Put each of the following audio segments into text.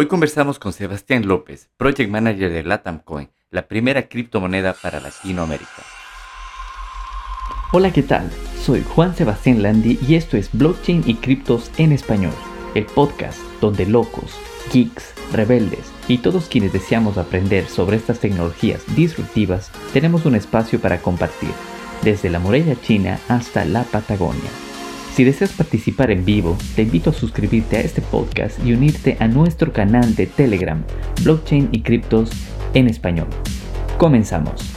Hoy conversamos con Sebastián López, Project Manager de Latam Coin, la primera criptomoneda para Latinoamérica. Hola, ¿qué tal? Soy Juan Sebastián Landi y esto es Blockchain y Criptos en Español, el podcast donde locos, geeks, rebeldes y todos quienes deseamos aprender sobre estas tecnologías disruptivas tenemos un espacio para compartir, desde la muralla china hasta la Patagonia. Si deseas participar en vivo, te invito a suscribirte a este podcast y unirte a nuestro canal de Telegram, Blockchain y Criptos en Español. Comenzamos.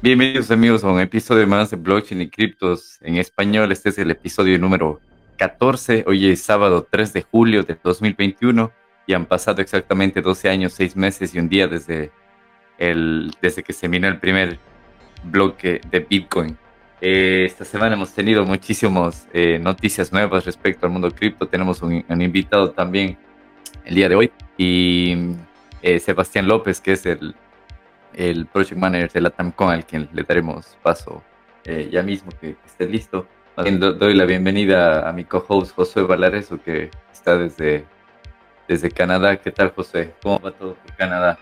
Bienvenidos amigos a un episodio más de Blockchain y Criptos en Español. Este es el episodio número 14. Hoy es sábado 3 de julio de 2021 y han pasado exactamente 12 años, 6 meses y un día desde, el, desde que se minó el primer bloque de Bitcoin. Eh, esta semana hemos tenido muchísimas eh, noticias nuevas respecto al mundo cripto. Tenemos un, invitado también el día de hoy y eh, Sebastián López, que es el, el Project Manager de la TAMCON, al quien le daremos paso ya mismo que, esté listo. doy la bienvenida a mi co-host José Valareso, que está desde, desde Canadá. ¿Qué tal, José? ¿Cómo va todo por Canadá?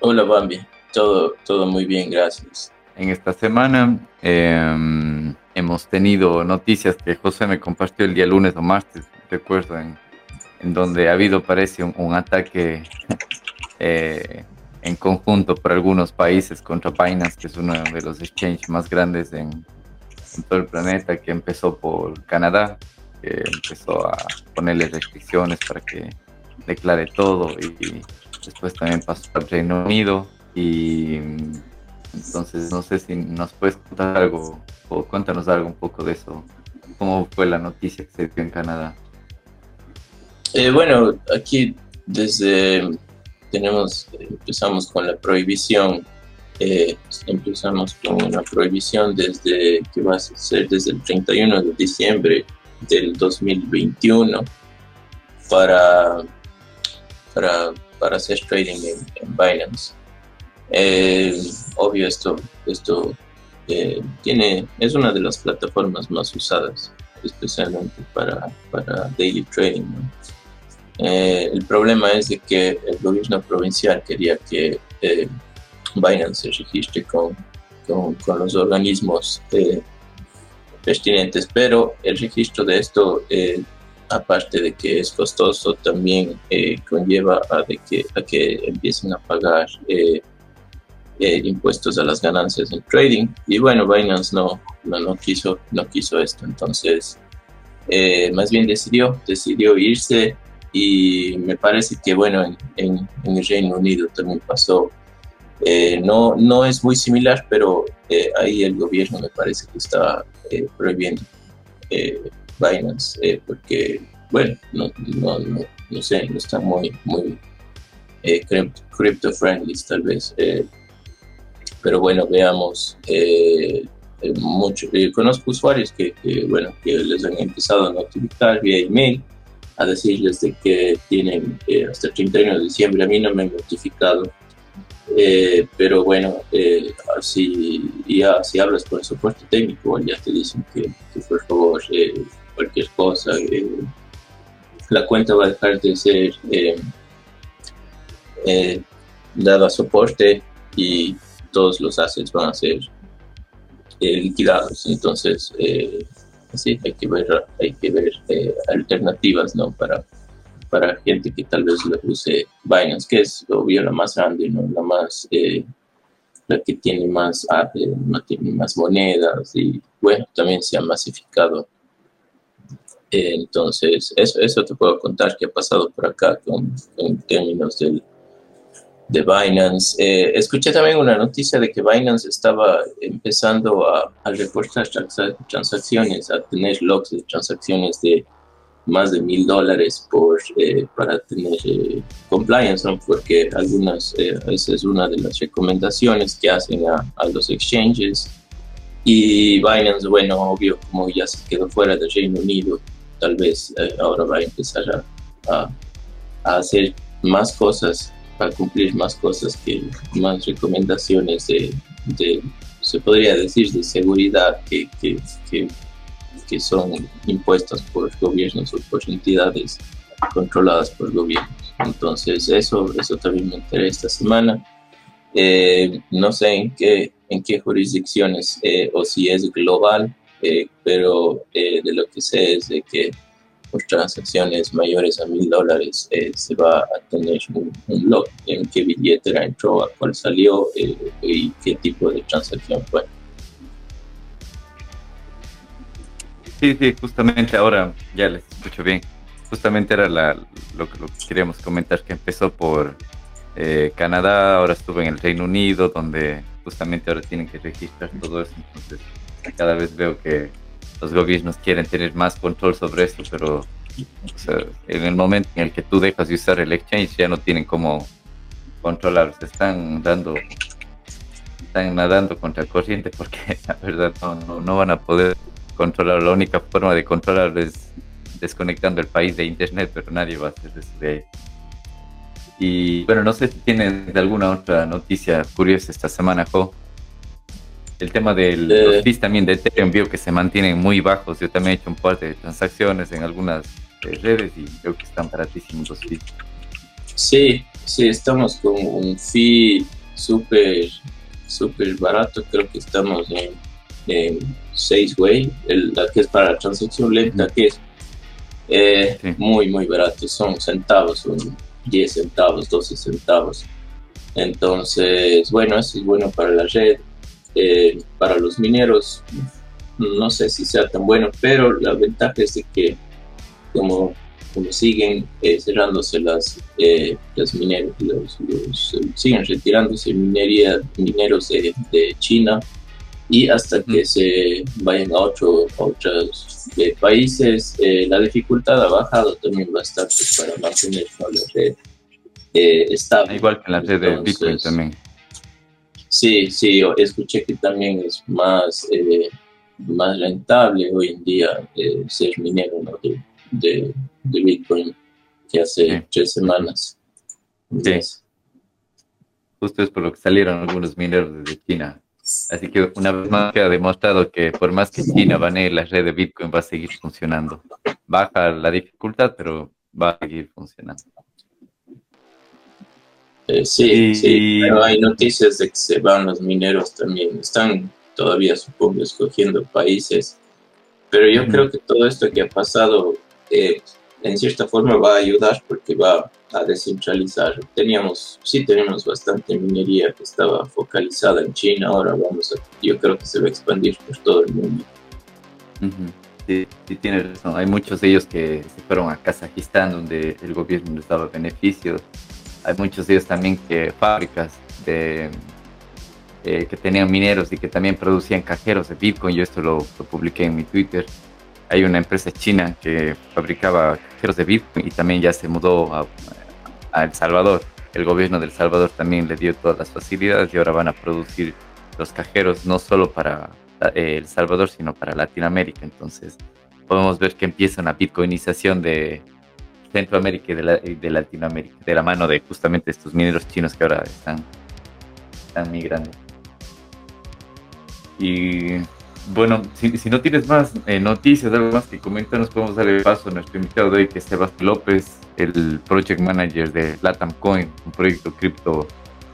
Hola, Bambi. Todo, todo muy bien, gracias en esta semana. Em, hemos tenido noticias que José me compartió el día lunes o martes, recuerdo, en, en donde ha habido, parece, un, ataque eh, en conjunto por algunos países contra Binance, que es uno de los exchanges más grandes en, todo el planeta, que empezó por Canadá, que empezó a ponerle restricciones para que declare todo y después también pasó al Reino Unido y entonces, no sé si nos puedes contar algo o cuéntanos algo un poco de eso. ¿Cómo fue la noticia que se dio en Canadá? Eh, bueno, aquí desde tenemos, empezamos con la prohibición, eh, empezamos con una prohibición desde que va a ser desde el 31 de diciembre del 2021 para, para, para hacer trading en Binance. Eh, obvio, esto, esto eh, tiene, es una de las plataformas más usadas, especialmente para, para daily trading. Eh, el problema es de que el gobierno provincial quería que Binance se registre con, con, los organismos pertinentes, pero el registro de esto aparte de que es costoso, también conlleva a, de que, a que empiecen a pagar eh, impuestos a las ganancias en trading. Y bueno, Binance no, no, quiso, no quiso esto. Entonces, eh, más bien decidió, decidió irse y me parece que, bueno, en, el Reino Unido también pasó. Eh, no, no es muy similar, pero ahí el gobierno me parece que está prohibiendo Binance porque, bueno, no, no, no, no, sé, no está muy, muy crypto friendly tal vez pero bueno, veamos, eh, eh mucho, eh, conozco usuarios que, bueno, que les han empezado a notificar vía email a decirles de que tienen eh, hasta el 31 de diciembre, a mí no me han notificado, pero bueno, si, ya, si hablas con el soporte técnico, ya te dicen que, por favor, cualquier cosa, la cuenta va a dejar de ser dada soporte y todos los assets van a ser eh, liquidados. Entonces, eh, sí, hay que ver, hay que ver eh, alternativas ¿no? para, para gente que tal vez lo use Binance, que es obvio la más grande, ¿no? la más la que tiene más, tiene más monedas y bueno, también se ha masificado. entonces, eso, eso te puedo contar que ha pasado por acá con, con términos del, de Binance. Eh, escuché también una noticia de que Binance estaba empezando a, reportar transacciones, a tener logs de transacciones de más de mil dólares por eh, para tener eh, compliance, porque algunas esa es una de las recomendaciones que hacen a, los exchanges y Binance, bueno, obvio, como ya se quedó fuera del Reino Unido, tal vez ahora va a empezar a, a hacer más cosas para cumplir más cosas que más recomendaciones de, se podría decir, de seguridad que, que, que, que, son impuestas por gobiernos o por entidades controladas por gobiernos. Entonces, eso, eso también me enteré esta semana. Eh, no sé en qué, en qué jurisdicciones eh, o si es global, eh, pero de lo que sé es de que transacciones mayores a mil dólares se va a tener un, un log en qué billetera entró, a cuál salió y qué tipo de transacción fue. Sí, sí, justamente ahora ya les escucho bien. Justamente era la, lo, que queríamos comentar, que empezó por eh, Canadá, ahora estuve en el Reino Unido, donde justamente ahora tienen que registrar todo eso. Entonces, cada vez veo que los gobiernos quieren tener más control sobre esto, pero en el momento en el que tú dejas de usar el exchange, ya no tienen cómo controlar. Se están dando, están nadando contra corriente porque la verdad no, no, van a poder controlar. La única forma de controlar es desconectando el país de internet, pero nadie va a hacer eso de y bueno, no sé si tienen alguna otra noticia curiosa esta semana, Jo. El tema eh. los fees también de Ethereum vio que se mantienen muy bajos. Yo también he hecho un par de transacciones en algunas eh, redes y creo que están baratísimos los fees. Sí, sí, estamos con un fee súper, súper barato. Creo que estamos en, en 6 way, la que es para la transacción lenta, que es eh, muy, muy barato. Son centavos, un 10 centavos, 12 centavos. Entonces, bueno, eso es bueno para la red. Eh, para los mineros, no sé si sea tan bueno, pero la ventaja es de que como, como siguen eh, cerrándose las, eh, las mineros, siguen retirándose minería, mineros de, de China, y hasta que se vayan a, otro, otros eh, países, eh, la dificultad ha bajado también bastante para mantener la red eh, estable. Igual que la red de Bitcoin también. Sí, sí, escuché que también es más, más rentable hoy en día ser minero de, de, Bitcoin que hace tres semanas. Sí. Justo es por lo que salieron algunos mineros de China Así que una vez más queda demostrado que por más que China banee la red de Bitcoin va a seguir funcionando. Baja la dificultad, pero va a seguir funcionando. Eh, sí, sí, pero hay noticias de que se van los mineros también. Están todavía, supongo, escogiendo países. Pero yo creo que todo esto que ha pasado eh, en cierta forma va a ayudar porque va a descentralizar. Teníamos, sí tenemos bastante minería que estaba focalizada en China, ahora vamos a, yo creo que se va a expandir por todo el mundo. Sí, sí tiene razón. Hay muchos de ellos que se fueron a Kazajistán donde el gobierno les daba beneficios. Hay muchos de ellos también que fábricas de, eh, que tenían mineros y que también producían cajeros de Bitcoin. Yo esto lo, lo publiqué en mi Twitter hay una empresa china que fabricaba cajeros de Bitcoin y también ya se mudó a, El Salvador. El gobierno de El Salvador también le dio todas las facilidades y ahora van a producir los cajeros no solo para eh, El Salvador, sino para Latinoamérica. Entonces, podemos ver que empieza una bitcoinización de Centroamérica y de, de Latinoamérica, de la mano de justamente estos mineros chinos que ahora están, están migrando. Y bueno, si, no tienes más eh, noticias, algo más que comentar, nos podemos darle paso a nuestro invitado de hoy, que es Sebastián López, el Project Manager de Latam Coin, un proyecto cripto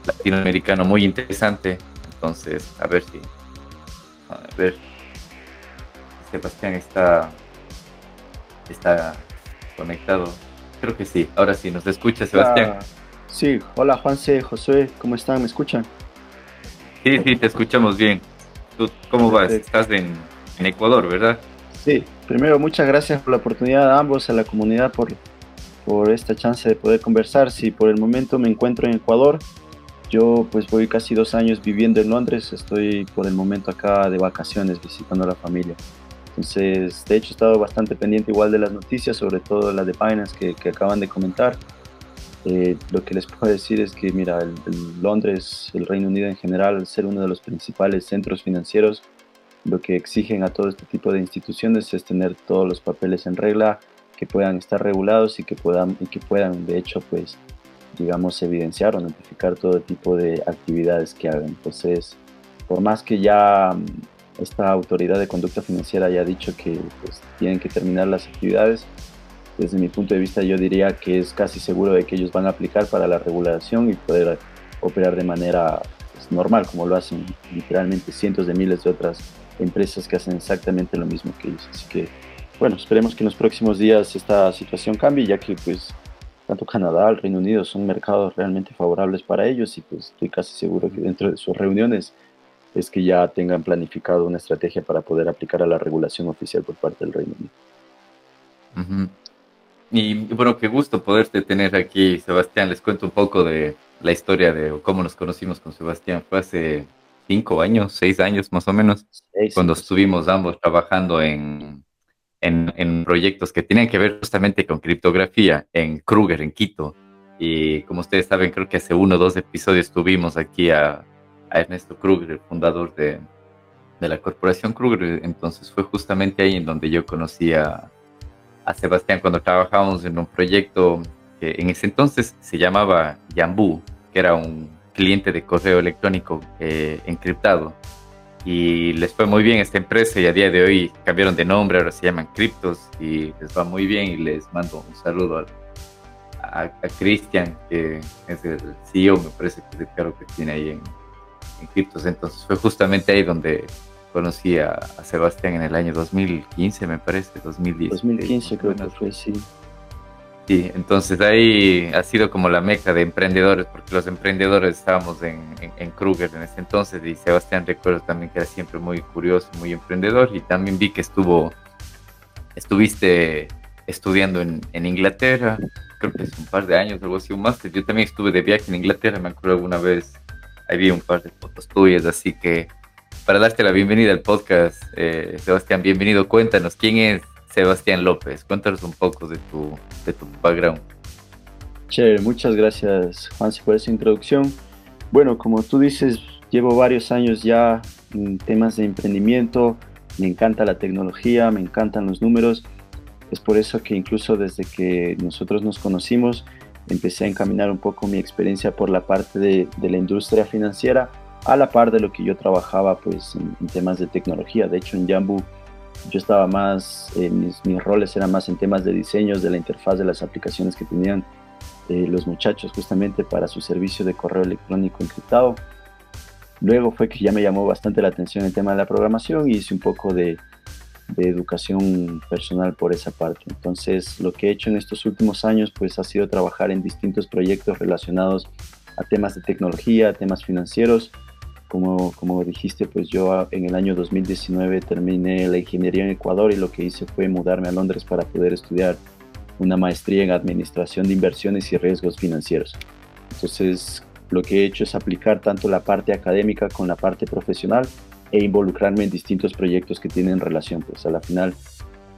latinoamericano muy interesante. Entonces, a ver si. A ver. Sebastián está. Está conectado. Creo que sí. Ahora sí, ¿nos escucha, Sebastián? sí, hola Juanse, Josué, ¿cómo están? ¿Me escuchan? Sí, sí, te escuchamos bien. ¿Tú cómo vas? Estás en, Ecuador, ¿verdad? Sí, primero muchas gracias por la oportunidad a ambos, a la comunidad por, por esta chance de poder conversar. Si por el momento me encuentro en Ecuador, yo pues voy casi dos años viviendo en Londres, estoy por el momento acá de vacaciones visitando a la familia. Entonces, de hecho, he estado bastante pendiente igual de las noticias, sobre todo la de Binance que, acaban de comentar. Eh, lo que les puedo decir es que, mira, Londres, el Reino Unido en general, al ser uno de los principales centros financieros, lo que exigen a todo este tipo de instituciones es tener todos los papeles en regla, que puedan estar regulados y que puedan, y que puedan de hecho, pues, digamos, evidenciar o notificar todo tipo de actividades que hagan. Entonces, por más que ya esta autoridad de conducta financiera haya dicho que pues, tienen que terminar las actividades, desde mi punto de vista yo diría que es casi seguro de que ellos van a aplicar para la regulación y poder operar de manera pues, normal, como lo hacen literalmente cientos de miles de otras empresas que hacen exactamente lo mismo que ellos. Así que, bueno, esperemos que en los próximos días esta situación cambie, ya que pues tanto Canadá, el Reino Unido son mercados realmente favorables para ellos y pues estoy casi seguro que dentro de sus reuniones es que ya tengan planificado una estrategia para poder aplicar a la regulación oficial por parte del Reino Unido. Y bueno, qué gusto poderte tener aquí, Sebastián. Les cuento un poco de la historia de cómo nos conocimos con Sebastián. Fue hace cinco años, seis años más o menos, cuando estuvimos ambos trabajando en, en, proyectos que tenían que ver justamente con criptografía en Kruger, en Quito. Y como ustedes saben, creo que hace uno o dos episodios tuvimos aquí a, a Ernesto Kruger, el fundador de, de la corporación Kruger. Entonces fue justamente ahí en donde yo conocí a a Sebastián cuando trabajábamos en un proyecto que en ese entonces se llamaba Yambu, que era un cliente de correo electrónico eh, encriptado. Y les fue muy bien esta empresa y a día de hoy cambiaron de nombre, ahora se llaman Cryptos y les va muy bien y les mando un saludo a, a, Cristian, que es el CEO, me parece que es el que tiene ahí en, en. Entonces fue justamente ahí donde conocí a, Sebastián en el año 2015, me parece, 2010. 2015 creo que fue, sí. Sí, entonces ahí ha sido como la meca de emprendedores, porque los emprendedores estábamos en, en, Kruger en ese entonces y Sebastián recuerdo también que era siempre muy curioso, muy emprendedor y también vi que estuvo, estuviste estudiando en, en Inglaterra, creo que es un par de años, algo así, un máster. Yo también estuve de viaje en Inglaterra, me acuerdo alguna vez, ahí vi un par de fotos tuyas, así que para darte la bienvenida al podcast, eh, Sebastián, bienvenido. Cuéntanos, ¿quién es Sebastián López? Cuéntanos un poco de tu, de tu background. Chévere, muchas gracias, Juan, por esa introducción. Bueno, como tú dices, llevo varios años ya en temas de emprendimiento, me encanta la tecnología, me encantan los números. Es por eso que incluso desde que nosotros nos conocimos, empecé a encaminar un poco mi experiencia por la parte de, de la industria financiera a la par de lo que yo trabajaba pues en, temas de tecnología. De hecho en Jambu yo estaba más, eh, mis, roles eran más en temas de diseños de la interfaz de las aplicaciones que tenían eh, los muchachos justamente para su servicio de correo electrónico encriptado. Luego fue que ya me llamó bastante la atención el tema de la programación y hice un poco de, de educación personal por esa parte. Entonces lo que he hecho en estos últimos años pues ha sido trabajar en distintos proyectos relacionados a temas de tecnología, temas financieros, como, dijiste, pues yo en el año 2019 terminé la ingeniería en Ecuador y lo que hice fue mudarme a Londres para poder estudiar una maestría en administración de inversiones y riesgos financieros. Entonces, lo que he hecho es aplicar tanto la parte académica con la parte profesional e involucrarme en distintos proyectos que tienen relación. Pues a la final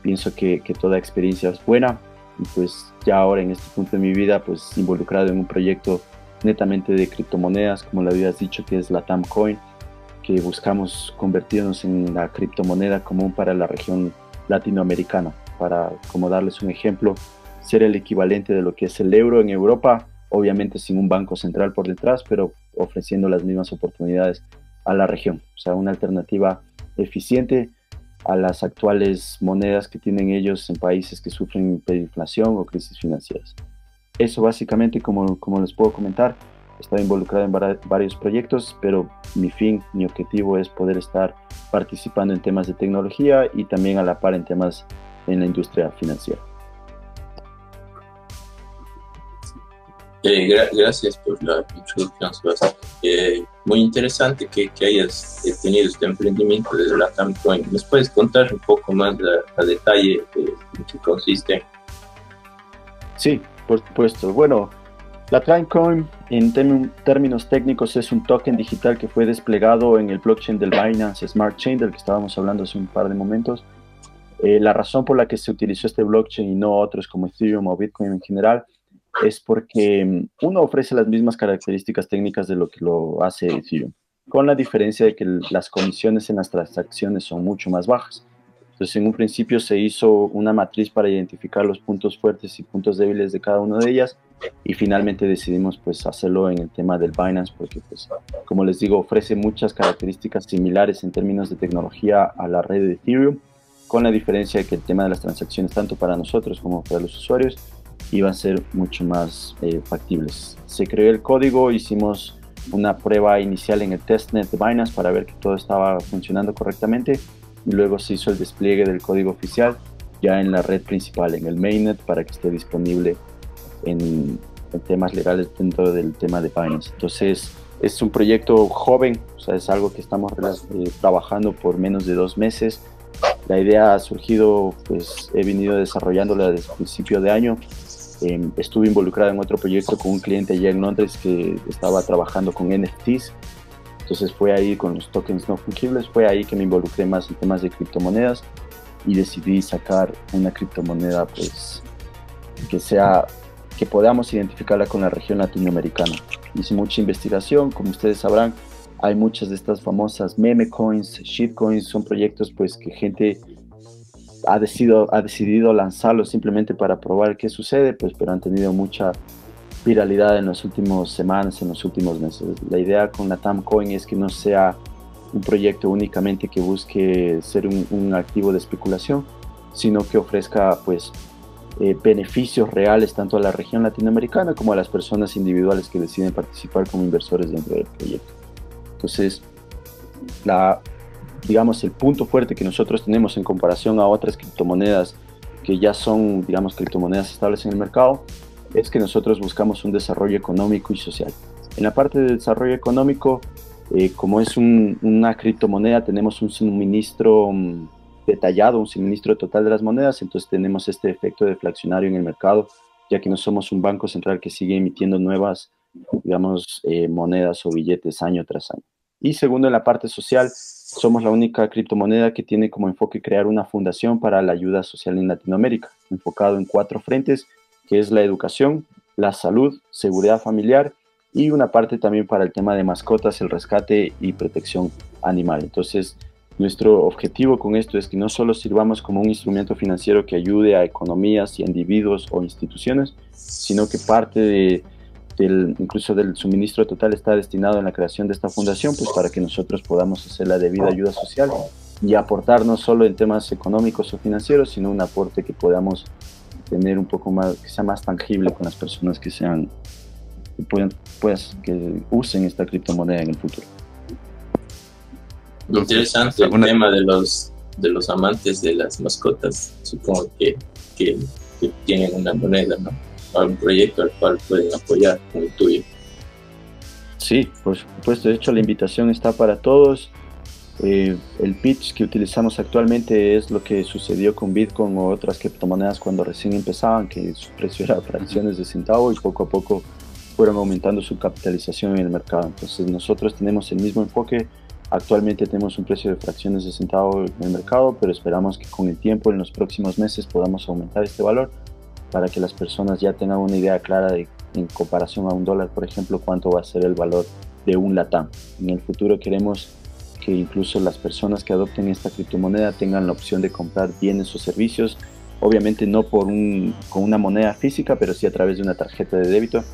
pienso que, toda experiencia es buena y pues ya ahora en este punto de mi vida, pues involucrado en un proyecto netamente de criptomonedas, como le habías dicho, que es la Tamcoin, que buscamos convertirnos en la criptomoneda común para la región latinoamericana. Para, como darles un ejemplo, ser el equivalente de lo que es el euro en Europa, obviamente sin un banco central por detrás, pero ofreciendo las mismas oportunidades a la región. O sea, una alternativa eficiente a las actuales monedas que tienen ellos en países que sufren hiperinflación o crisis financieras. Eso básicamente, como, como les puedo comentar, estado involucrado en varios proyectos, pero mi fin, mi objetivo es poder estar participando en temas de tecnología y también a la par en temas en la industria financiera. Eh, gracias por la introducción, Sebastián. Eh, muy interesante que, que, hayas tenido este emprendimiento desde la Tamcoin. ¿Nos puedes contar un poco más a, detalle de en qué consiste? Sí, por supuesto. Bueno, la Traincoin en términos técnicos es un token digital que fue desplegado en el blockchain del Binance Smart Chain del que estábamos hablando hace un par de momentos. Eh, la razón por la que se utilizó este blockchain y no otros como Ethereum o Bitcoin en general es porque mm, uno ofrece las mismas características técnicas de lo que lo hace Ethereum, con la diferencia de que las comisiones en las transacciones son mucho más bajas. Entonces, en un principio se hizo una matriz para identificar los puntos fuertes y puntos débiles de cada una de ellas y finalmente decidimos pues hacerlo en el tema del Binance porque pues como les digo ofrece muchas características similares en términos de tecnología a la red de Ethereum con la diferencia de que el tema de las transacciones, tanto para nosotros como para los usuarios, iban a ser mucho más eh, factibles. Se creó el código, hicimos una prueba inicial en el testnet de Binance para ver que todo estaba funcionando correctamente y luego se hizo el despliegue del código oficial ya en la red principal, en el mainnet, para que esté disponible en, temas legales dentro del tema de Binance. Entonces, es un proyecto joven, o sea, es algo que estamos eh, trabajando por menos de dos meses. La idea ha surgido, pues he venido desarrollándola desde el principio de año. Em, estuve involucrado en otro proyecto con un cliente allá en Londres que estaba trabajando con NFTs. Entonces fue ahí con los tokens no fungibles, fue ahí que me involucré más en temas de criptomonedas y decidí sacar una criptomoneda pues que sea que podamos identificarla con la región latinoamericana. Hice mucha investigación, como ustedes sabrán, hay muchas de estas famosas meme coins, shitcoins, son proyectos pues que gente ha decidido, ha decidido lanzarlos simplemente para probar qué sucede, pues pero han tenido mucha viralidad en las últimas semanas, en los últimos meses. La idea con la Coin es que no sea un proyecto únicamente que busque ser un, activo de especulación, sino que ofrezca pues eh, beneficios reales tanto a la región latinoamericana como a las personas individuales que deciden participar como inversores dentro del proyecto. Entonces, la, digamos, el punto fuerte que nosotros tenemos en comparación a otras criptomonedas que ya son, digamos, criptomonedas estables en el mercado, es que nosotros buscamos un desarrollo económico y social. En la parte de desarrollo económico, eh, como es una criptomoneda, tenemos un suministro mm, detallado, un suministro total de las monedas, entonces tenemos este efecto deflacionario en el mercado, ya que no somos un banco central que sigue emitiendo nuevas, digamos, eh, monedas o billetes año tras año. Y segundo, en la parte social, somos la única criptomoneda que tiene como enfoque crear una fundación para la ayuda social en Latinoamérica, enfocado en cuatro frentes, que es la educación, la salud, seguridad familiar y una parte también para el tema de mascotas, el rescate y protección animal. Entonces, nuestro objetivo con esto es que no solo sirvamos como un instrumento financiero que ayude a economías y individuos o instituciones, sino que parte de, del, incluso del suministro total está destinado en la creación de esta fundación, pues para que nosotros podamos hacer la debida ayuda social y aportar no solo en temas económicos o financieros, sino un aporte que podamos tener un poco más, que sea más tangible con las personas que sean pueden, pues, que usen esta criptomoneda en el futuro. Interesante el tema de los, de los amantes de las mascotas. Supongo que, que, tienen una moneda, ¿no? Un proyecto al cual pueden apoyar como el tuyo. Sí, por supuesto. De hecho, la invitación está para todos. Eh, el pitch que utilizamos actualmente es lo que sucedió con Bitcoin o otras criptomonedas cuando recién empezaban, que su precio era fracciones de centavo y poco a poco fueron aumentando su capitalización en el mercado. Entonces nosotros tenemos el mismo enfoque. Actualmente tenemos un precio de fracciones de centavo en el mercado, pero esperamos que con el tiempo, en los próximos meses, podamos aumentar este valor para que las personas ya tengan una idea clara de, en comparación a un dólar, por ejemplo, cuánto va a ser el valor de un LATAM. En el futuro queremos que incluso las personas que adopten esta criptomoneda tengan la opción de comprar bienes o servicios, obviamente no por un, con una moneda física, pero sí a través de una tarjeta de débito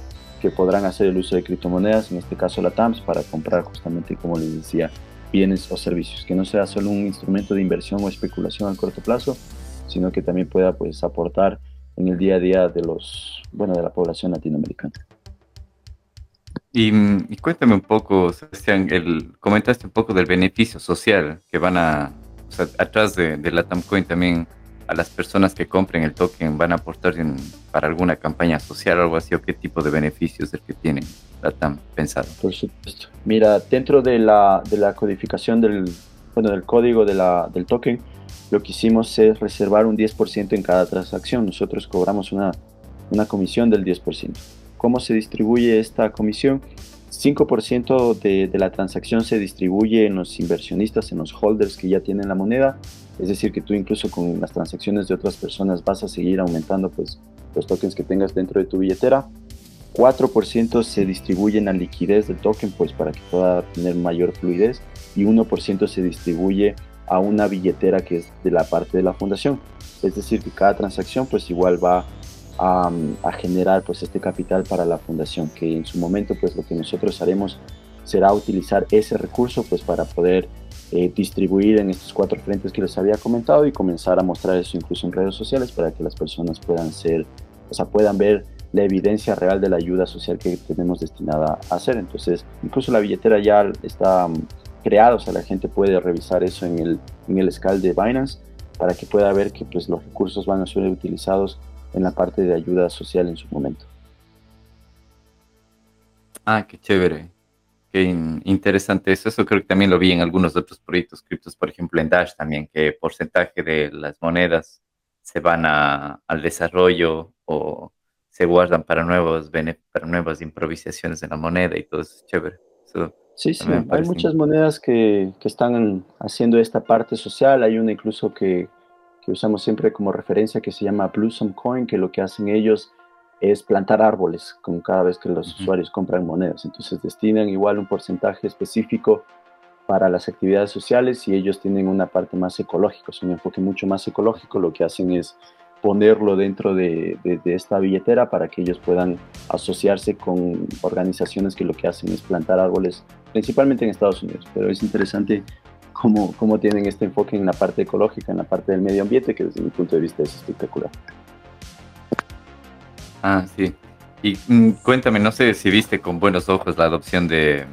que podrán hacer el uso de criptomonedas, en este caso la TAMS, para comprar justamente, como les decía, bienes o servicios, que no sea solo un instrumento de inversión o especulación a corto plazo, sino que también pueda pues aportar en el día a día de los, bueno, de la población latinoamericana. Y, cuéntame un poco, Sebastián, el, comentaste un poco del beneficio social que van a, o sea, atrás de, de la TAMCoin también a las personas que compren el token van a aportar para alguna campaña social o algo así, o qué tipo de beneficios del que tienen tan pensado? Por supuesto. Mira, dentro de la, de la codificación del, bueno, del código de la, del token, lo que hicimos es reservar un 10% en cada transacción. Nosotros cobramos una, una comisión del 10%. ¿Cómo se distribuye esta comisión? 5% de, de, la transacción se distribuye en los inversionistas, en los holders que ya tienen la moneda. Es decir, que tú incluso con las transacciones de otras personas vas a seguir aumentando pues, los tokens que tengas dentro de tu billetera. 4% se distribuye en la liquidez del token pues, para que pueda tener mayor fluidez. Y 1% se distribuye a una billetera que es de la parte de la fundación. Es decir, que cada transacción pues igual va a, generar pues este capital para la fundación, que en su momento pues lo que nosotros haremos será utilizar ese recurso pues para poder eh, distribuir en estos cuatro frentes que les había comentado y comenzar a mostrar eso incluso en redes sociales para que las personas puedan ser, o sea, puedan ver la evidencia real de la ayuda social que tenemos destinada a hacer. Entonces, incluso la billetera ya está creada, o sea, la gente puede revisar eso en el, en el SCAL de Binance para que pueda ver que pues, los recursos van a ser utilizados en la parte de ayuda social en su momento. Ah, qué chévere. Qué interesante eso. Eso creo que también lo vi en algunos otros proyectos criptos, por ejemplo en Dash también, que porcentaje de las monedas se van al desarrollo o se guardan para nuevos para nuevas improvisaciones de la moneda y todo eso es chévere. Sí, sí, hay muchas monedas que, que, están haciendo esta parte social. Hay una incluso que, que, usamos siempre como referencia que se llama Blossom Coin, que lo que hacen ellos es plantar árboles como cada vez que los usuarios compran monedas. Entonces destinan igual un porcentaje específico para las actividades sociales y ellos tienen una parte más ecológica, es un enfoque mucho más ecológico. Lo que hacen es ponerlo dentro de, esta billetera para que ellos puedan asociarse con organizaciones que lo que hacen es plantar árboles, principalmente en Estados Unidos. Pero es interesante cómo, cómo tienen este enfoque en la parte ecológica, en la parte del medio ambiente, que desde mi punto de vista es espectacular. Ah, sí. Y mm, cuéntame, no sé si viste con buenos ojos la adopción de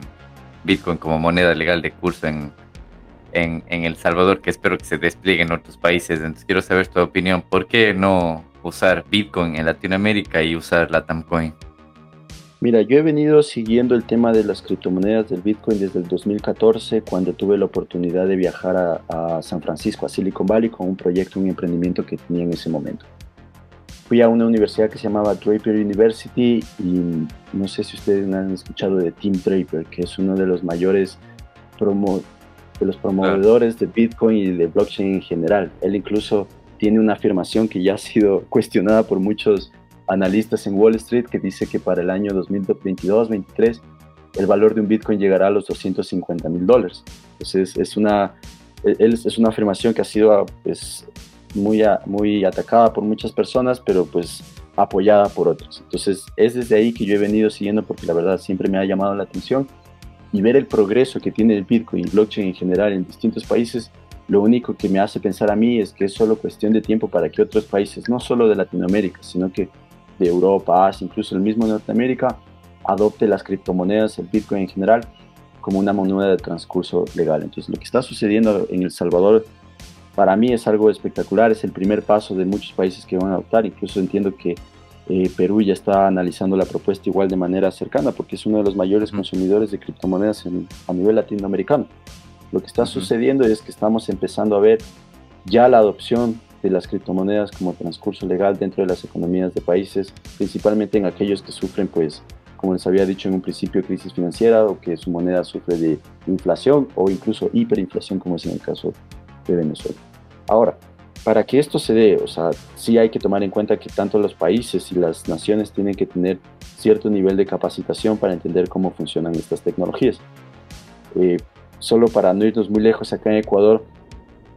Bitcoin como moneda legal de curso en en, El Salvador que espero que se despliegue en otros países. Entonces quiero saber tu opinión. ¿Por qué no usar Bitcoin en Latinoamérica y usar la Tamcoin? Mira, yo he venido siguiendo el tema de las criptomonedas del Bitcoin desde el 2014, cuando tuve la oportunidad de viajar a, a, San Francisco, a Silicon Valley, con un proyecto, un emprendimiento que tenía en ese momento. Fui a una universidad que se llamaba Draper University y no sé si ustedes han escuchado de Tim Draper, que es uno de los mayores promo de los promovedores de Bitcoin y de blockchain en general. Él incluso tiene una afirmación que ya ha sido cuestionada por muchos analistas en Wall Street que dice que para el año 2022-2023 el valor de un Bitcoin llegará a los 250 mil dólares. Entonces es una, es una afirmación que ha sido pues, muy, muy atacada por muchas personas, pero pues apoyada por otros. Entonces es desde ahí que yo he venido siguiendo porque la verdad siempre me ha llamado la atención y ver el progreso que tiene el Bitcoin y blockchain en general en distintos países, lo único que me hace pensar a mí es que es solo cuestión de tiempo para que otros países, no solo de Latinoamérica, sino que de Europa, Asia, incluso el mismo Norteamérica, adopte las criptomonedas, el Bitcoin en general, como una moneda de transcurso legal. Entonces, lo que está sucediendo en El Salvador, para mí es algo espectacular, es el primer paso de muchos países que van a adoptar. Incluso entiendo que eh, Perú ya está analizando la propuesta igual de manera cercana porque es uno de los mayores consumidores de criptomonedas a nivel latinoamericano. Lo que está sucediendo es que estamos empezando a ver ya la adopción de las criptomonedas como transcurso legal dentro de las economías de países, principalmente en aquellos que sufren, pues, como les había dicho en un principio, crisis financiera o que su moneda sufre de inflación o incluso hiperinflación, como es en el caso de Venezuela. Ahora, para que esto se dé, o sea, sí hay que tomar en cuenta que tanto los países y las naciones tienen que tener cierto nivel de capacitación para entender cómo funcionan estas tecnologías. Eh, solo para no irnos muy lejos, acá en Ecuador,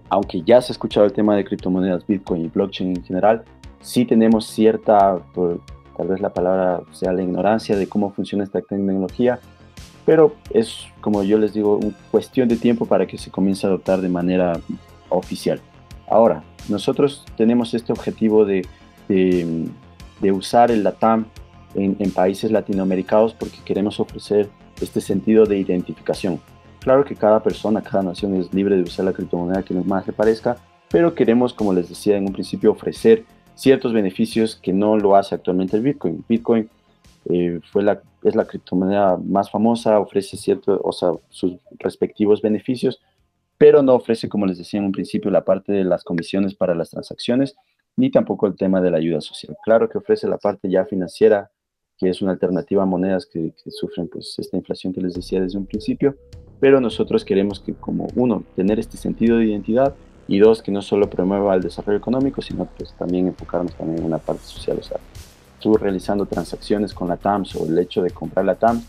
aunque ya se ha escuchado el tema de criptomonedas, Bitcoin y blockchain en general, sí tenemos cierta, tal vez la palabra sea la ignorancia de cómo funciona esta tecnología, pero es, como yo les digo, una cuestión de tiempo para que se comience a adoptar de manera oficial. Ahora, nosotros tenemos este objetivo de, usar el LATAM en, países latinoamericanos porque queremos ofrecer este sentido de identificación. Claro que cada persona, cada nación es libre de usar la criptomoneda que más le parezca, pero queremos, como les decía en un principio, ofrecer ciertos beneficios que no lo hace actualmente el Bitcoin. Bitcoin eh, fue la, es la criptomoneda más famosa, ofrece ciertos, o sea, sus respectivos beneficios, pero no ofrece, como les decía en un principio, la parte de las comisiones para las transacciones, ni tampoco el tema de la ayuda social. Claro que ofrece la parte ya financiera, que es una alternativa a monedas que, sufren pues esta inflación que les decía desde un principio, pero nosotros queremos que como uno, tener este sentido de identidad y dos, que no solo promueva el desarrollo económico, sino pues también enfocarnos también en una parte social, o sea, tú realizando transacciones con la TAMS o el hecho de comprar la TAMS,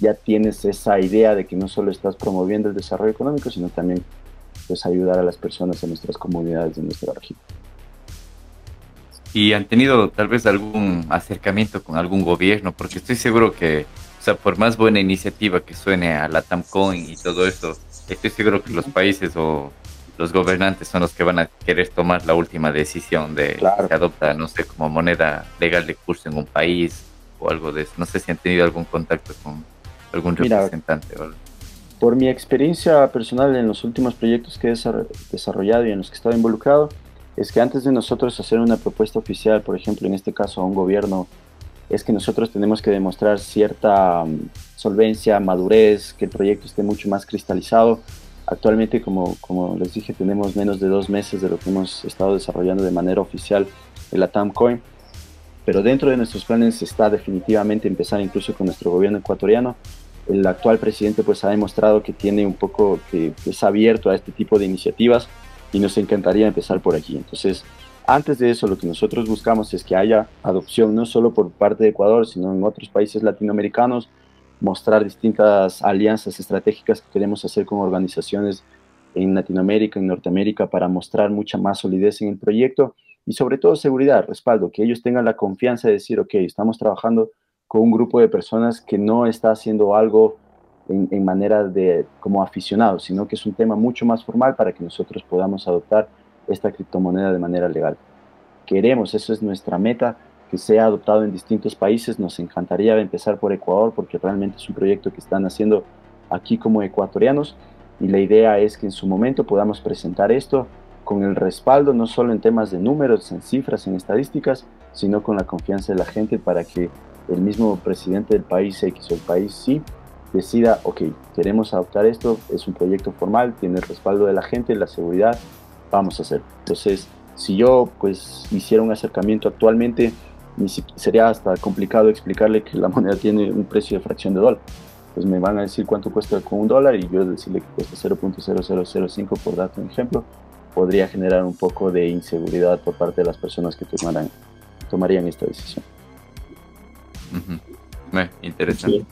ya tienes esa idea de que no solo estás promoviendo el desarrollo económico, sino también pues ayudar a las personas en nuestras comunidades de nuestra región. ¿Y han tenido tal vez algún acercamiento con algún gobierno? Porque estoy seguro que o sea, por más buena iniciativa que suene a la Tamcoin y todo eso, estoy seguro que los países o los gobernantes son los que van a querer tomar la última decisión de claro. que adopta, no sé, como moneda legal de curso en un país o algo de eso. No sé si han tenido algún contacto con algún representante. Por mi experiencia personal en los últimos proyectos que he desarrollado y en los que he estado involucrado, es que antes de nosotros hacer una propuesta oficial, por ejemplo, en este caso a un gobierno, es que nosotros tenemos que demostrar cierta mm, solvencia, madurez, que el proyecto esté mucho más cristalizado Actualmente, como, como les dije, tenemos menos de dos meses de lo que hemos estado desarrollando de manera oficial el Atam Coin, pero dentro de nuestros planes está definitivamente empezar incluso con nuestro gobierno ecuatoriano. El actual presidente pues ha demostrado que tiene un poco, que, es abierto a este tipo de iniciativas y nos encantaría empezar por aquí. Entonces, antes de eso, lo que nosotros buscamos es que haya adopción no solo por parte de Ecuador, sino en otros países latinoamericanos, mostrar distintas alianzas estratégicas que queremos hacer con organizaciones en Latinoamérica, en Norteamérica, para mostrar mucha más solidez en el proyecto y sobre todo seguridad, respaldo, que ellos tengan la confianza de decir, ok, estamos trabajando con un grupo de personas que no está haciendo algo en, manera de como aficionados, sino que es un tema mucho más formal para que nosotros podamos adoptar esta criptomoneda de manera legal. Queremos, eso es nuestra meta, que sea adoptado en distintos países. Nos encantaría empezar por Ecuador porque realmente es un proyecto que están haciendo aquí como ecuatorianos y la idea es que en su momento podamos presentar esto con el respaldo no solo en temas de números, en cifras, en estadísticas, sino con la confianza de la gente para que el mismo presidente del país X o el país sí decida, ok, queremos adoptar esto, es un proyecto formal, tiene el respaldo de la gente, la seguridad, vamos a hacerlo. Entonces, si yo pues hiciera un acercamiento actualmente, sería hasta complicado explicarle que la moneda tiene un precio de fracción de dólar. Pues me van a decir cuánto cuesta con un dólar y yo decirle que cuesta 0.0005 por dato, un ejemplo, podría generar un poco de inseguridad por parte de las personas que tomaran, tomarían esta decisión. Interesante.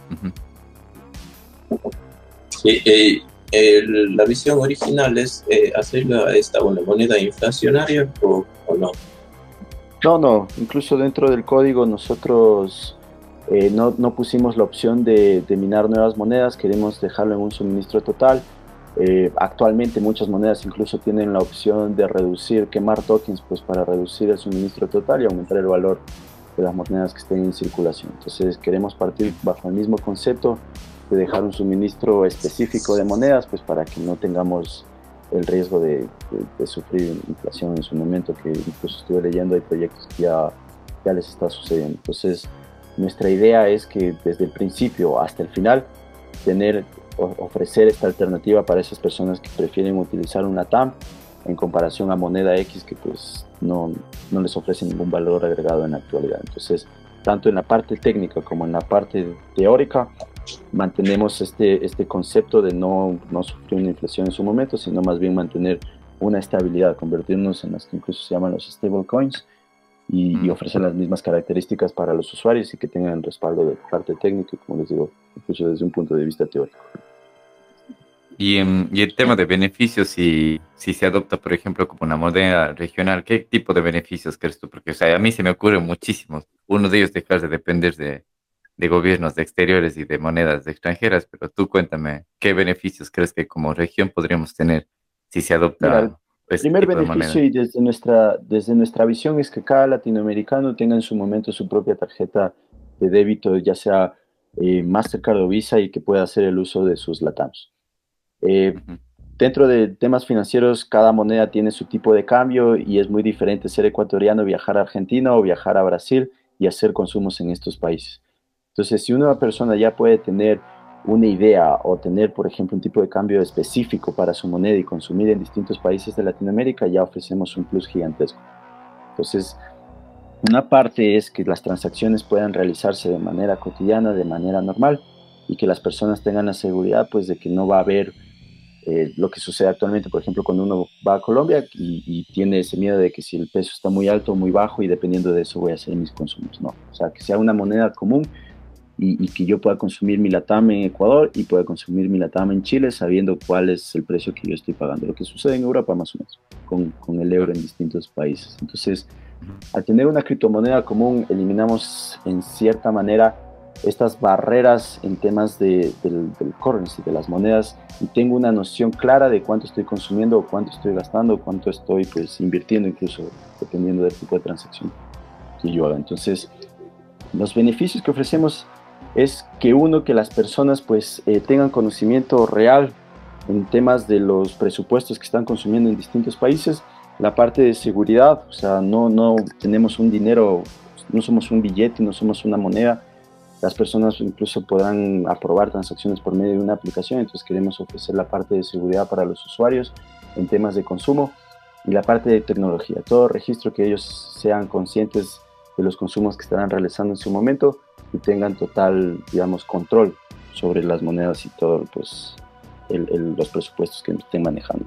Sí. Eh, la visión original es eh, hacerla esta una moneda inflacionaria o no. No, no, incluso dentro del código nosotros eh, no, no, pusimos la opción de, de, minar nuevas monedas, queremos dejarlo en un suministro total. Eh, actualmente muchas monedas incluso tienen la opción de reducir, quemar tokens pues para reducir el suministro total y aumentar el valor de las monedas que estén en circulación. Entonces queremos partir bajo el mismo concepto de dejar un suministro específico de monedas pues para que no tengamos el riesgo de, sufrir inflación en su momento, que incluso estuve leyendo, hay proyectos que ya, ya les está sucediendo. Entonces, nuestra idea es que desde el principio hasta el final, tener, ofrecer esta alternativa para esas personas que prefieren utilizar una TAM en comparación a moneda X que pues no, no les ofrece ningún valor agregado en la actualidad. Entonces, tanto en la parte técnica como en la parte teórica, mantenemos este, este concepto de no, no sufrir una inflación en su momento, sino más bien mantener una estabilidad, convertirnos en las que incluso se llaman los stable coins y, y, ofrecer las mismas características para los usuarios y que tengan respaldo de parte técnica, como les digo, incluso desde un punto de vista teórico. Y, en, y el tema de beneficios, si, si se adopta, por ejemplo, como una moneda regional, ¿qué tipo de beneficios crees tú? Porque o sea, a mí se me ocurren muchísimos. Uno de ellos dejar de depender de, de gobiernos de exteriores y de monedas extranjeras, pero tú cuéntame, ¿qué beneficios crees que como región podríamos tener si se adopta? el este primer beneficio y desde nuestra, desde nuestra visión es que cada latinoamericano tenga en su momento su propia tarjeta de débito, ya sea eh, Mastercard o Visa, y que pueda hacer el uso de sus LATAMs. Eh, dentro de temas financieros, cada moneda tiene su tipo de cambio y es muy diferente ser ecuatoriano, viajar a Argentina o viajar a Brasil y hacer consumos en estos países. Entonces, si una persona ya puede tener una idea o tener, por ejemplo, un tipo de cambio específico para su moneda y consumir en distintos países de Latinoamérica, ya ofrecemos un plus gigantesco. Entonces, una parte es que las transacciones puedan realizarse de manera cotidiana, de manera normal, y que las personas tengan la seguridad pues, de que no va a haber eh, lo que sucede actualmente, por ejemplo, cuando uno va a Colombia y, y, tiene ese miedo de que si el peso está muy alto o muy bajo y dependiendo de eso voy a hacer mis consumos. No, o sea, que sea una moneda común y, que yo pueda consumir mi latam en Ecuador y pueda consumir mi latam en Chile sabiendo cuál es el precio que yo estoy pagando. Lo que sucede en Europa más o menos, con, con el euro en distintos países. Entonces, al tener una criptomoneda común, eliminamos en cierta manera estas barreras en temas de, del, del, currency, de las monedas, y tengo una noción clara de cuánto estoy consumiendo, cuánto estoy gastando, cuánto estoy pues, invirtiendo, incluso dependiendo del tipo de transacción que yo haga. Entonces, los beneficios que ofrecemos es que uno, que las personas pues eh, tengan conocimiento real en temas de los presupuestos que están consumiendo en distintos países, la parte de seguridad, o sea, no, no tenemos un dinero, no somos un billete, no somos una moneda, las personas incluso podrán aprobar transacciones por medio de una aplicación, entonces queremos ofrecer la parte de seguridad para los usuarios en temas de consumo y la parte de tecnología, todo registro que ellos sean conscientes de los consumos que estarán realizando en su momento y tengan total, digamos, control sobre las monedas y todo, pues, los presupuestos que estén manejando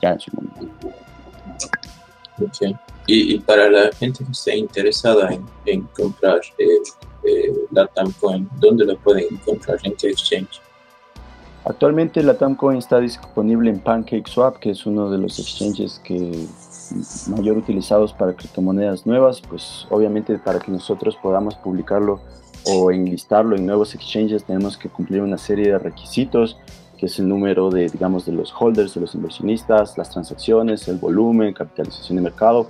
ya en su momento. Okay. Y, para la gente que esté interesada en, comprar eh, eh, la Tamcoin, ¿dónde la pueden encontrar? ¿En qué exchange? Actualmente la Tamcoin está disponible en PancakeSwap, que es uno de los exchanges que mayor utilizados para criptomonedas nuevas, pues obviamente para que nosotros podamos publicarlo o enlistarlo en nuevos exchanges tenemos que cumplir una serie de requisitos, que es el número de, digamos, de los holders, de los inversionistas, las transacciones, el volumen, capitalización de mercado.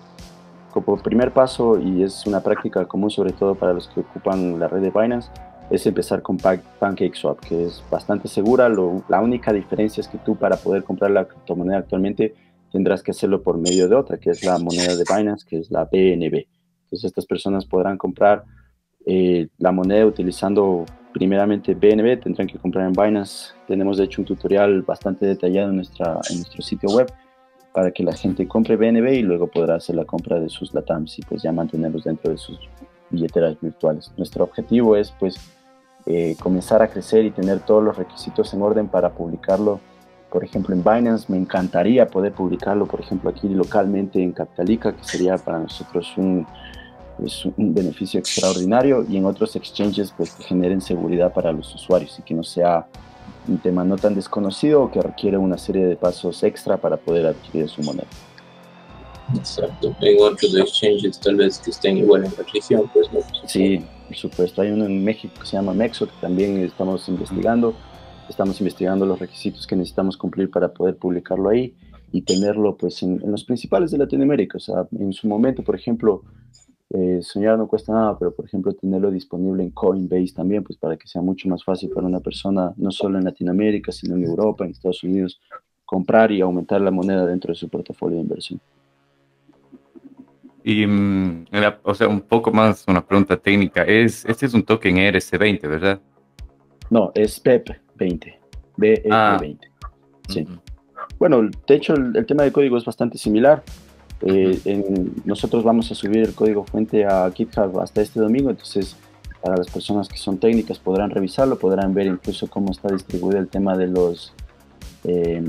Como primer paso, y es una práctica común sobre todo para los que ocupan la red de Binance, es empezar con PancakeSwap, que es bastante segura. la única diferencia es que tú para poder comprar la criptomoneda actualmente tendrás que hacerlo por medio de otra, que es la moneda de Binance, que es la BNB. Entonces estas personas podrán comprar eh, la moneda utilizando primeramente BNB, tendrán que comprar en Binance. Tenemos de hecho un tutorial bastante detallado en, nuestra, en nuestro sitio web para que la gente compre BNB y luego podrá hacer la compra de sus LATAMs y pues ya mantenerlos dentro de sus billeteras virtuales. Nuestro objetivo es pues eh, comenzar a crecer y tener todos los requisitos en orden para publicarlo por ejemplo, en Binance me encantaría poder publicarlo, por ejemplo, aquí localmente en Capitalica, que sería para nosotros un, un beneficio extraordinario, y en otros exchanges, pues que generen seguridad para los usuarios y que no sea un tema no tan desconocido o que requiere una serie de pasos extra para poder adquirir su moneda. Exacto. En otros exchanges tal vez que estén igual en la región, pues no. Sí, por supuesto. Hay uno en México que se llama Mexo, que también estamos investigando. Estamos investigando los requisitos que necesitamos cumplir para poder publicarlo ahí y tenerlo pues en, los principales de Latinoamérica. O sea, en su momento, por ejemplo, eh, soñar no cuesta nada, pero por ejemplo tenerlo disponible en Coinbase también, pues para que sea mucho más fácil para una persona, no solo en Latinoamérica, sino en Europa, en Estados Unidos, comprar y aumentar la moneda dentro de su portafolio de inversión. Y, mm, o sea, un poco más una pregunta técnica. Es, este es un token ERC20, ¿verdad? No, es PEP, 20. BE20. Ah. Sí. Bueno, de hecho, el, tema de código es bastante similar. Eh, nosotros vamos a subir el código fuente a GitHub hasta este domingo, entonces para las personas que son técnicas podrán revisarlo, podrán ver incluso cómo está distribuido el tema de los, eh,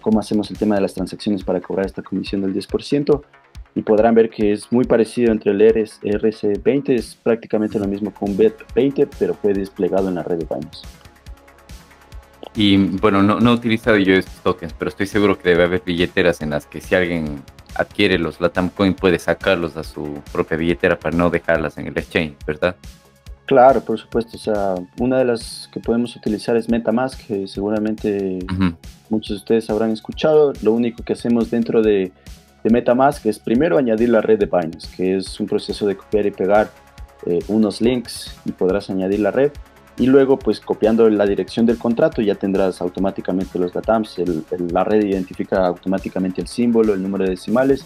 cómo hacemos el tema de las transacciones para cobrar esta comisión del 10% y podrán ver que es muy parecido entre el RC20, es prácticamente lo mismo con BET20, pero fue desplegado en la red de Binance. Y bueno, no, no he utilizado yo estos tokens, pero estoy seguro que debe haber billeteras en las que si alguien adquiere los Latam Coin puede sacarlos a su propia billetera para no dejarlas en el exchange, ¿verdad? Claro, por supuesto. O sea, una de las que podemos utilizar es MetaMask, que seguramente muchos de ustedes habrán escuchado. Lo único que hacemos dentro de, de, MetaMask es primero añadir la red de Binance, que es un proceso de copiar y pegar eh, unos links y podrás añadir la red y luego pues copiando la dirección del contrato ya tendrás automáticamente los datams, la red identifica automáticamente el símbolo, el número de decimales,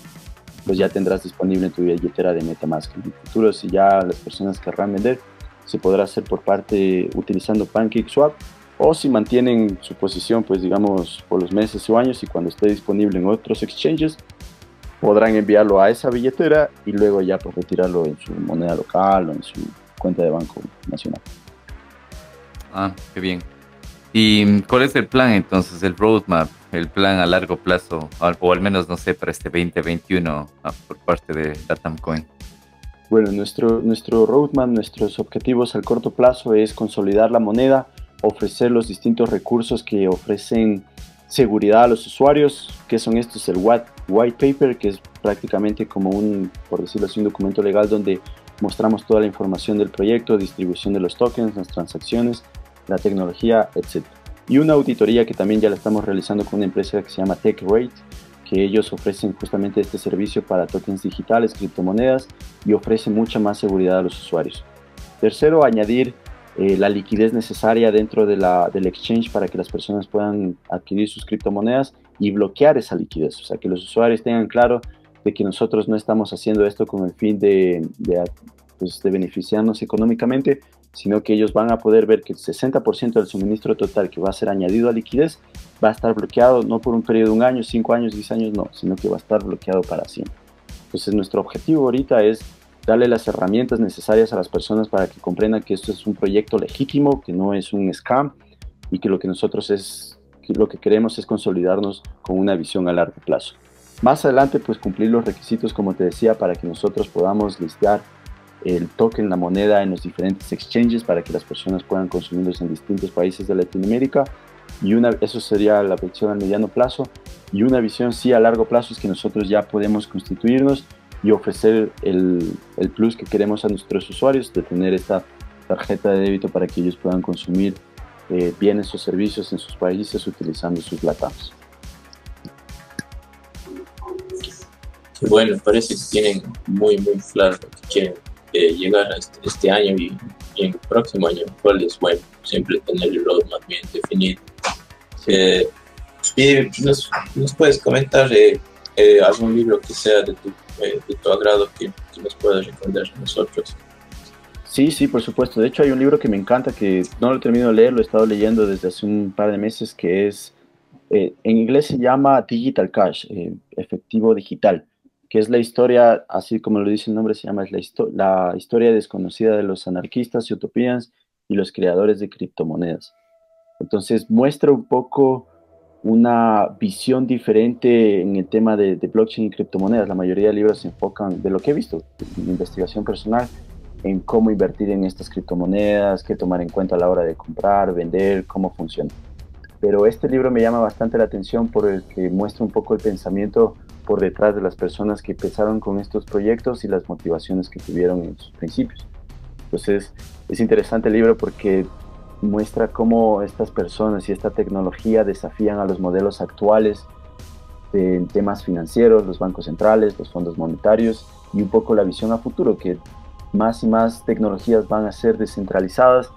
pues ya tendrás disponible en tu billetera de Metamask. En el futuro si ya las personas querrán vender, se podrá hacer por parte utilizando PancakeSwap o si mantienen su posición pues digamos por los meses o años y cuando esté disponible en otros exchanges podrán enviarlo a esa billetera y luego ya pues retirarlo en su moneda local o en su cuenta de banco nacional. Ah, qué bien. ¿Y cuál es el plan entonces, el roadmap, el plan a largo plazo, o al menos, no sé, para este 2021 ah, por parte de Coin? Bueno, nuestro, nuestro roadmap, nuestros objetivos al corto plazo es consolidar la moneda, ofrecer los distintos recursos que ofrecen seguridad a los usuarios, que son estos, el white, white paper, que es prácticamente como un, por decirlo así, un documento legal donde mostramos toda la información del proyecto, distribución de los tokens, las transacciones, la tecnología, etc. Y una auditoría que también ya la estamos realizando con una empresa que se llama TechRate, que ellos ofrecen justamente este servicio para tokens digitales, criptomonedas y ofrecen mucha más seguridad a los usuarios. Tercero, añadir eh, la liquidez necesaria dentro de la, del exchange para que las personas puedan adquirir sus criptomonedas y bloquear esa liquidez. O sea, que los usuarios tengan claro de que nosotros no estamos haciendo esto con el fin de, de, pues, de beneficiarnos económicamente, sino que ellos van a poder ver que el 60% del suministro total que va a ser añadido a liquidez va a estar bloqueado no por un periodo de un año, cinco años, diez años, no, sino que va a estar bloqueado para siempre. Entonces nuestro objetivo ahorita es darle las herramientas necesarias a las personas para que comprendan que esto es un proyecto legítimo, que no es un scam y que lo que nosotros es, lo que queremos es consolidarnos con una visión a largo plazo. Más adelante, pues cumplir los requisitos, como te decía, para que nosotros podamos listear el token, la moneda en los diferentes exchanges para que las personas puedan consumirlos en distintos países de Latinoamérica. Y una, eso sería la visión a mediano plazo. Y una visión sí a largo plazo es que nosotros ya podemos constituirnos y ofrecer el, el plus que queremos a nuestros usuarios de tener esta tarjeta de débito para que ellos puedan consumir eh, bienes o servicios en sus países utilizando sus LATAMs. Bueno, parece que tienen muy, muy claro que quieren eh, llegar este, este año y, en el próximo año, cuál es bueno, siempre tener el roadmap bien definido. Eh, y nos, nos, puedes comentar algún libro que sea de tu eh, de tu agrado que, nos puedas recomendar a nosotros. Sí, sí, por supuesto. De hecho, hay un libro que me encanta, que no lo he terminado de leer, lo he estado leyendo desde hace un par de meses, que es, eh, en inglés se llama Digital Cash, eh, efectivo digital, que es la historia, así como lo dice el nombre, se llama la, la historia desconocida de los anarquistas y utopians y los creadores de criptomonedas. Entonces, muestra un poco una visión diferente en el tema de, blockchain y criptomonedas. La mayoría de libros se enfocan, de lo que he visto, en investigación personal, en cómo invertir en estas criptomonedas, qué tomar en cuenta a la hora de comprar, vender, cómo funciona. Pero este libro me llama bastante la atención por el que muestra un poco el pensamiento por detrás de las personas que empezaron con estos proyectos y las motivaciones que tuvieron en sus principios. Entonces es interesante el libro porque muestra cómo estas personas y esta tecnología desafían a los modelos actuales de temas financieros, los bancos centrales, los fondos monetarios y un poco la visión a futuro, que más y más tecnologías van a ser descentralizadas,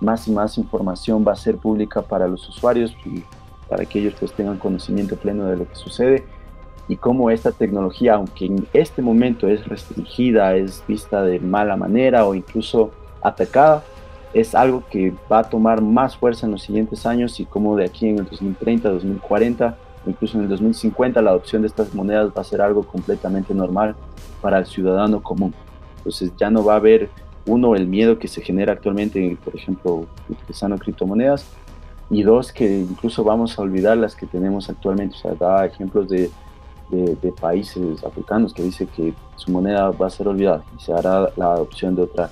más y más información va a ser pública para los usuarios y para que ellos pues tengan conocimiento pleno de lo que sucede y cómo esta tecnología, aunque en este momento es restringida, es vista de mala manera o incluso atacada, es algo que va a tomar más fuerza en los siguientes años y como de aquí en el 2030, 2040, incluso en el 2050 la adopción de estas monedas va a ser algo completamente normal para el ciudadano común. Entonces ya no va a haber uno el miedo que se genera actualmente, por ejemplo, utilizando criptomonedas y dos que incluso vamos a olvidar las que tenemos actualmente. O sea, da ejemplos de, de, de países africanos que dice que su moneda va a ser olvidada y se hará la adopción de otra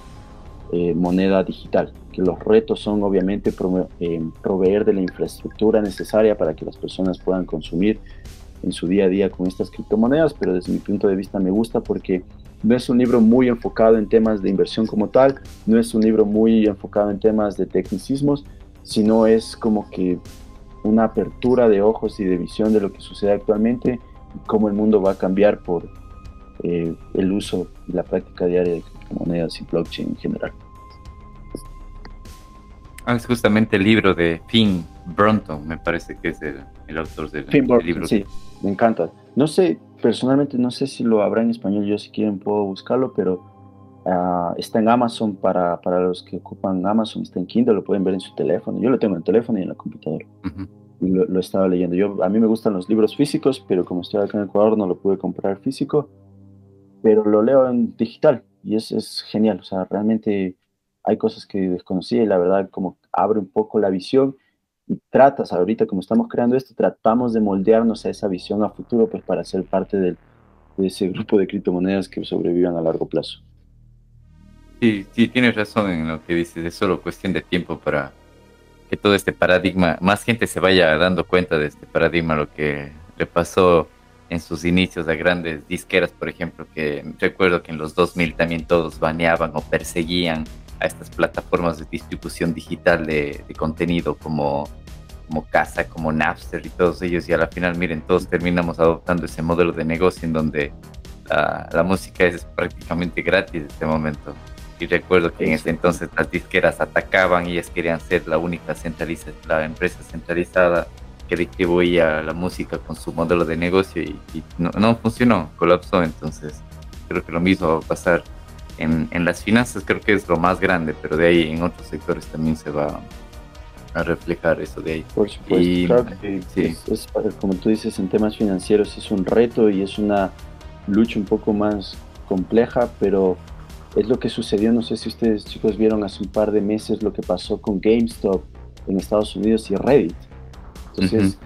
eh, moneda digital, que los retos son obviamente eh, proveer de la infraestructura necesaria para que las personas puedan consumir en su día a día con estas criptomonedas, pero desde mi punto de vista me gusta porque no es un libro muy enfocado en temas de inversión como tal, no es un libro muy enfocado en temas de tecnicismos, sino es como que una apertura de ojos y de visión de lo que sucede actualmente cómo el mundo va a cambiar por eh, el uso y la práctica diaria de monedas y blockchain en general. Ah, es justamente el libro de Finn Bronton, me parece que es el, autor del, libro. Sí, me encanta. No sé, personalmente no sé si lo habrá en español, yo si quieren puedo buscarlo, pero ah, está en Amazon para, para, los que ocupan Amazon, está en Kindle, lo pueden ver en su teléfono. Yo lo tengo en el teléfono y en la computadora. Y lo, lo, estaba leyendo. Yo, a mí me gustan los libros físicos, pero como estoy acá en Ecuador no lo pude comprar físico, pero lo leo en digital y es, es genial, o sea, realmente hay cosas que desconocía y la verdad como abre un poco la visión y tratas, ahorita como estamos creando esto, tratamos de moldearnos a esa visión a futuro pues para ser parte del, de ese grupo de criptomonedas que sobrevivan a largo plazo. Sí, sí, tienes razón en lo que dices, es solo cuestión de tiempo para que todo este paradigma, más gente se vaya dando cuenta de este paradigma, lo que le pasó en sus inicios a grandes disqueras, por ejemplo, que recuerdo que en los 2000 también todos baneaban o perseguían a estas plataformas de distribución digital de, contenido como, como Casa, como Napster y todos ellos. Y a la final, miren, todos terminamos adoptando ese modelo de negocio en donde la, la música es prácticamente gratis en este momento. Y recuerdo que en ese entonces las disqueras atacaban y ellas querían ser la única centraliza, la empresa centralizada que distribuía la música con su modelo de negocio y, no, no, funcionó, colapsó. Entonces creo que lo mismo va a pasar en, en, las finanzas, creo que es lo más grande, pero de ahí en otros sectores también se va a reflejar eso de ahí. Por supuesto, claro que sí. es, como tú dices, en temas financieros es un reto y es una lucha un poco más compleja, pero es lo que sucedió, no sé si ustedes chicos vieron hace un par de meses lo que pasó con GameStop en Estados Unidos y Reddit. Entonces,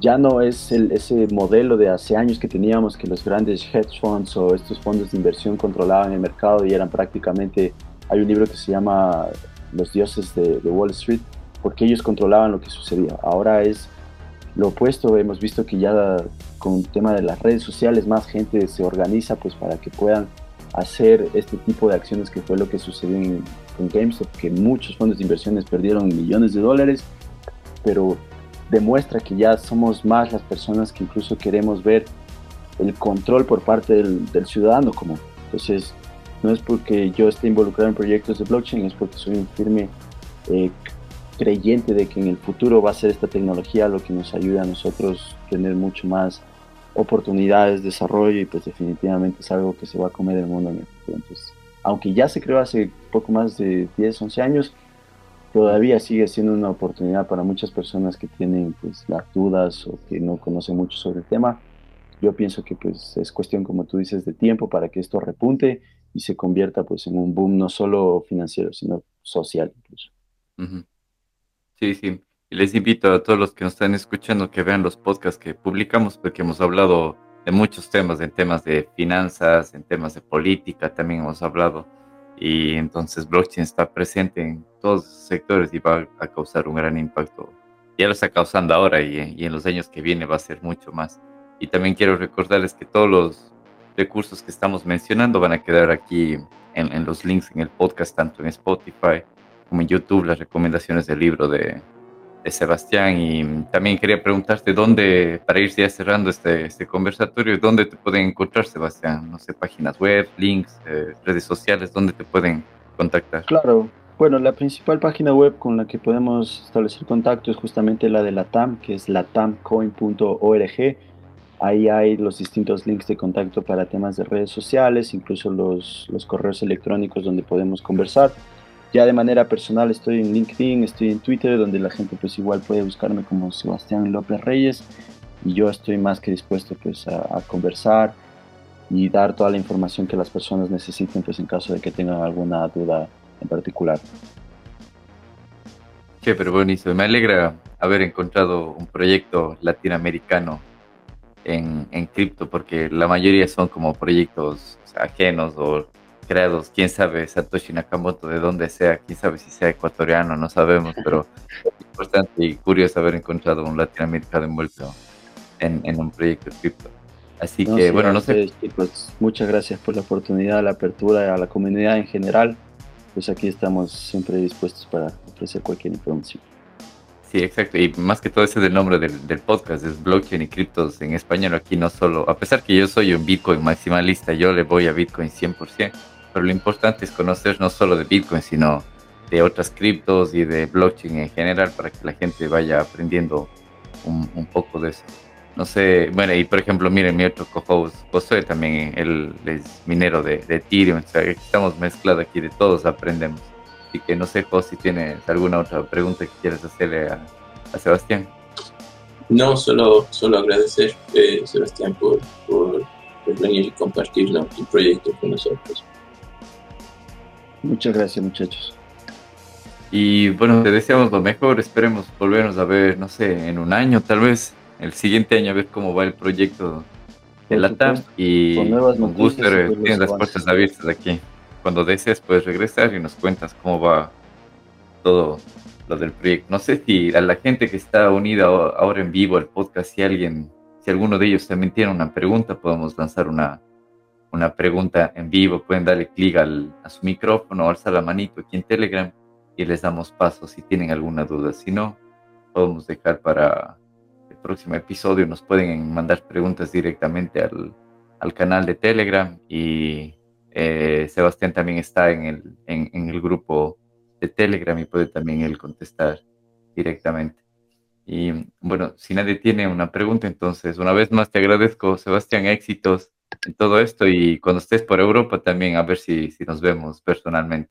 ya no es el, ese modelo de hace años que teníamos que los grandes hedge funds o estos fondos de inversión controlaban el mercado y eran prácticamente, hay un libro que se llama Los dioses de, de Wall Street, porque ellos controlaban lo que sucedía. Ahora es lo opuesto, hemos visto que ya con el tema de las redes sociales más gente se organiza pues para que puedan hacer este tipo de acciones que fue lo que sucedió en, GameStop, que muchos fondos de inversiones perdieron millones de dólares, pero demuestra que ya somos más las personas que incluso queremos ver el control por parte del, ciudadano común. Entonces, no es porque yo esté involucrado en proyectos de blockchain, es porque soy un firme eh, creyente de que en el futuro va a ser esta tecnología lo que nos ayuda a nosotros tener mucho más oportunidades, desarrollo y pues definitivamente es algo que se va a comer el mundo en el futuro. Entonces, aunque ya se creó hace poco más de 10, 11 años, todavía sigue siendo una oportunidad para muchas personas que tienen pues las dudas o que no conocen mucho sobre el tema. Yo pienso que pues es cuestión, como tú dices, de tiempo para que esto repunte y se convierta pues en un boom no solo financiero, sino social incluso. Sí, sí. Y les invito a todos los que nos están escuchando que vean los podcasts que publicamos, porque hemos hablado de muchos temas, en temas de finanzas, en temas de política, también hemos hablado. Y entonces blockchain está presente en todos los sectores y va a causar un gran impacto. Ya lo está causando ahora y, y en los años que viene va a ser mucho más. Y también quiero recordarles que todos los recursos que estamos mencionando van a quedar aquí en, en, los links en el podcast, tanto en Spotify como en YouTube, las recomendaciones del libro de, Sebastián y también quería preguntarte dónde, para ir ya cerrando este, este conversatorio, dónde te pueden encontrar, Sebastián, no sé, páginas web, links, eh, redes sociales, dónde te pueden contactar. Claro, bueno, la principal página web con la que podemos establecer contacto es justamente la de la TAM, que es latamcoin.org. Ahí hay los distintos links de contacto para temas de redes sociales, incluso los, los correos electrónicos donde podemos conversar. Ya de manera personal estoy en LinkedIn, estoy en Twitter, donde la gente pues igual puede buscarme como Sebastián López Reyes y yo estoy más que dispuesto pues a, conversar y dar toda la información que las personas necesiten pues en caso de que tengan alguna duda en particular. Sí, pero buenísimo. Me alegra haber encontrado un proyecto latinoamericano en, en cripto porque la mayoría son como proyectos ajenos o creados, quién sabe, Satoshi Nakamoto de dónde sea, quién sabe si sea ecuatoriano, no sabemos, pero es importante y curioso haber encontrado un latinoamericano envuelto en, en un proyecto de cripto. Así que, bueno, no sé. Pues, muchas gracias por la oportunidad, la apertura a la comunidad en general. Pues aquí estamos siempre dispuestos para ofrecer cualquier información. Sí, exacto. Y más que todo ese es el nombre del, del, podcast, es blockchain y criptos en español. Aquí no solo, a pesar que yo soy un Bitcoin maximalista, yo le voy a Bitcoin 100% pero lo importante es conocer no solo de Bitcoin, sino de otras criptos y de blockchain en general para que la gente vaya aprendiendo un, poco de eso. No sé, bueno, y por ejemplo, miren, mi otro co-host, José, también él es minero de, Ethereum, o sea, estamos mezclados aquí, de todos aprendemos. Así que no sé, José, si tienes alguna otra pregunta que quieras hacerle a, Sebastián. No, solo, solo agradecer, eh, Sebastián, por, por, venir y compartir tu proyecto con nosotros. Muchas gracias, muchachos. Y bueno, te deseamos lo mejor. Esperemos volvernos a ver, no sé, en un año, tal vez, el siguiente año, a ver cómo va el proyecto de la TAM. Y con, gusto tienes las puertas abiertas aquí. Cuando desees, puedes regresar y nos cuentas cómo va todo lo del proyecto. No sé si a la gente que está unida ahora en vivo al podcast, si alguien, si si alguno de ellos también tiene una pregunta, podemos lanzar una, una pregunta en vivo. Pueden darle clic a su micrófono, alzar la manito aquí en Telegram y les damos paso si tienen alguna duda. Si no, podemos dejar para el próximo episodio. Nos pueden mandar preguntas directamente al, al canal de Telegram y eh, Sebastián también está en el, en, el grupo de Telegram y puede también él contestar directamente. Y bueno, si nadie tiene una pregunta, entonces una vez más te agradezco, Sebastián, éxitos en todo esto y cuando estés por Europa también a ver si, si nos vemos personalmente.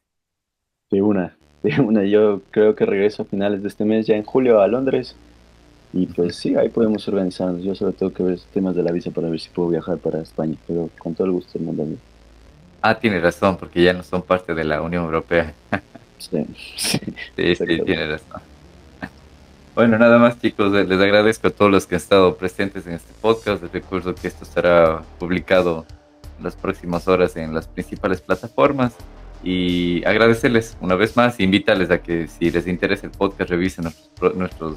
De una, de una. Yo creo que regreso a finales de este mes, ya en julio, a Londres. Y pues sí, ahí podemos organizarnos. Yo solo tengo que ver temas de la visa para ver si puedo viajar para España, pero con todo el gusto del mundo. Ah, tiene razón, porque ya no son parte de la Unión Europea. sí, sí, sí, tiene razón. Bueno, nada más chicos, les agradezco a todos los que han estado presentes en este podcast. Les recuerdo que esto estará publicado en las próximas horas en las principales plataformas. Y agradecerles una vez más e invitarles a que si les interesa el podcast revisen nuestros, nuestros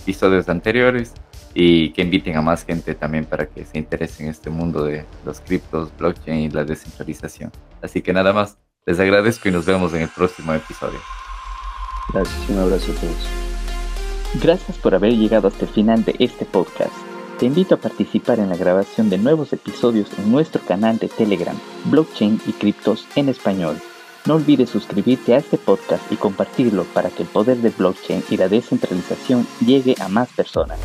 episodios anteriores y que inviten a más gente también para que se interese en este mundo de los criptos, blockchain y la descentralización. Así que nada más, les agradezco y nos vemos en el próximo episodio. Gracias, un abrazo a todos. Gracias por haber llegado hasta el final de este podcast. Te invito a participar en la grabación de nuevos episodios en nuestro canal de Telegram, Blockchain y Criptos en Español. No olvides suscribirte a este podcast y compartirlo para que el poder del blockchain y la descentralización llegue a más personas.